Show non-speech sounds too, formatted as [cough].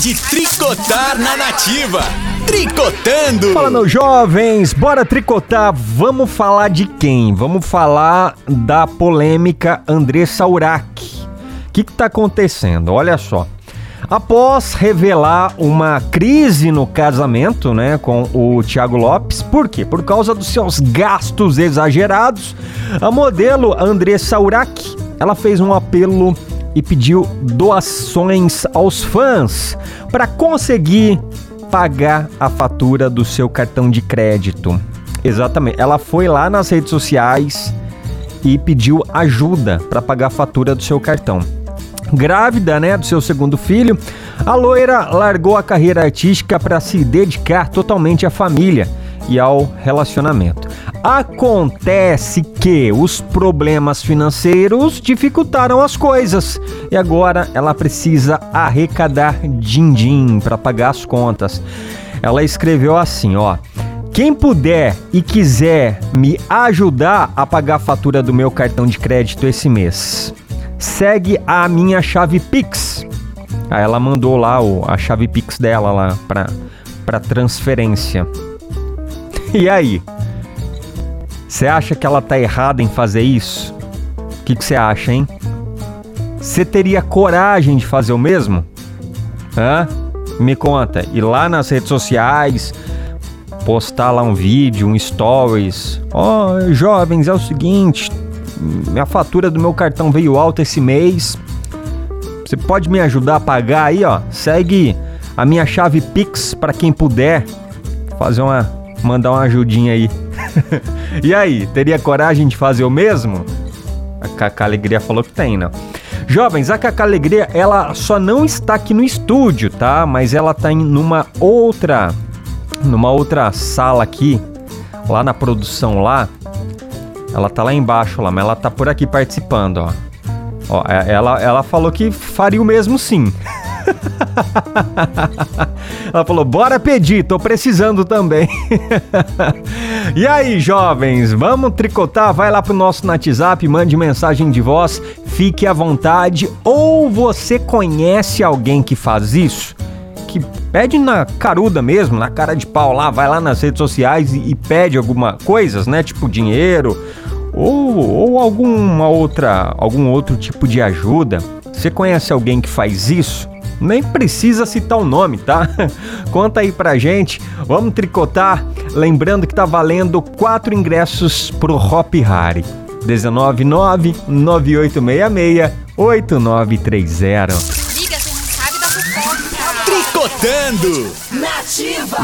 de tricotar na nativa. Tricotando! Fala, meus jovens, bora tricotar. Vamos falar de quem? Vamos falar da polêmica Andressa Urach. O que está acontecendo? Olha só. Após revelar uma crise no casamento, né, com o Thiago Lopes, por quê? Por causa dos seus gastos exagerados, a modelo Andressa Urach, ela fez um apelo e pediu doações aos fãs para conseguir pagar a fatura do seu cartão de crédito. Exatamente. Ela foi lá nas redes sociais e pediu ajuda para pagar a fatura do seu cartão. Grávida, né, do seu segundo filho, a loira largou a carreira artística para se dedicar totalmente à família e ao relacionamento. Acontece que os problemas financeiros dificultaram as coisas e agora ela precisa arrecadar din-din para pagar as contas. Ela escreveu assim, ó: quem puder e quiser me ajudar a pagar a fatura do meu cartão de crédito esse mês, segue a minha chave Pix. Aí ela mandou lá o, a chave Pix dela lá para transferência. E aí? Você acha que ela tá errada em fazer isso? O que você acha, hein? Você teria coragem de fazer o mesmo? Hã? Me conta. Ir lá nas redes sociais, postar lá um vídeo, um stories. Ó, oh, jovens, é o seguinte, minha fatura do meu cartão veio alta esse mês. Você pode me ajudar a pagar aí, ó? Segue a minha chave Pix para quem puder fazer uma mandar uma ajudinha aí. [laughs] e aí, teria coragem de fazer o mesmo? A Cacá Alegria falou que tem, não. Jovens, a Cacá Alegria, ela só não está aqui no estúdio, tá? Mas ela tá em numa outra numa outra sala aqui, lá na produção lá. Ela tá lá embaixo lá, mas ela tá por aqui participando, ó. Ó, é, ela, ela falou que faria o mesmo sim. [laughs] [laughs] Ela falou: bora pedir, tô precisando também. [laughs] e aí, jovens, vamos tricotar? Vai lá pro nosso WhatsApp, mande mensagem de voz, fique à vontade. Ou você conhece alguém que faz isso? Que pede na caruda mesmo, na cara de pau lá, vai lá nas redes sociais e, e pede alguma coisas, né? Tipo dinheiro ou, ou alguma outra, algum outro tipo de ajuda. Você conhece alguém que faz isso? Nem precisa citar o nome, tá? [laughs] Conta aí pra gente. Vamos tricotar. Lembrando que tá valendo quatro ingressos pro Hop Harry. 199 9866 8930. Tricotando! Nativa!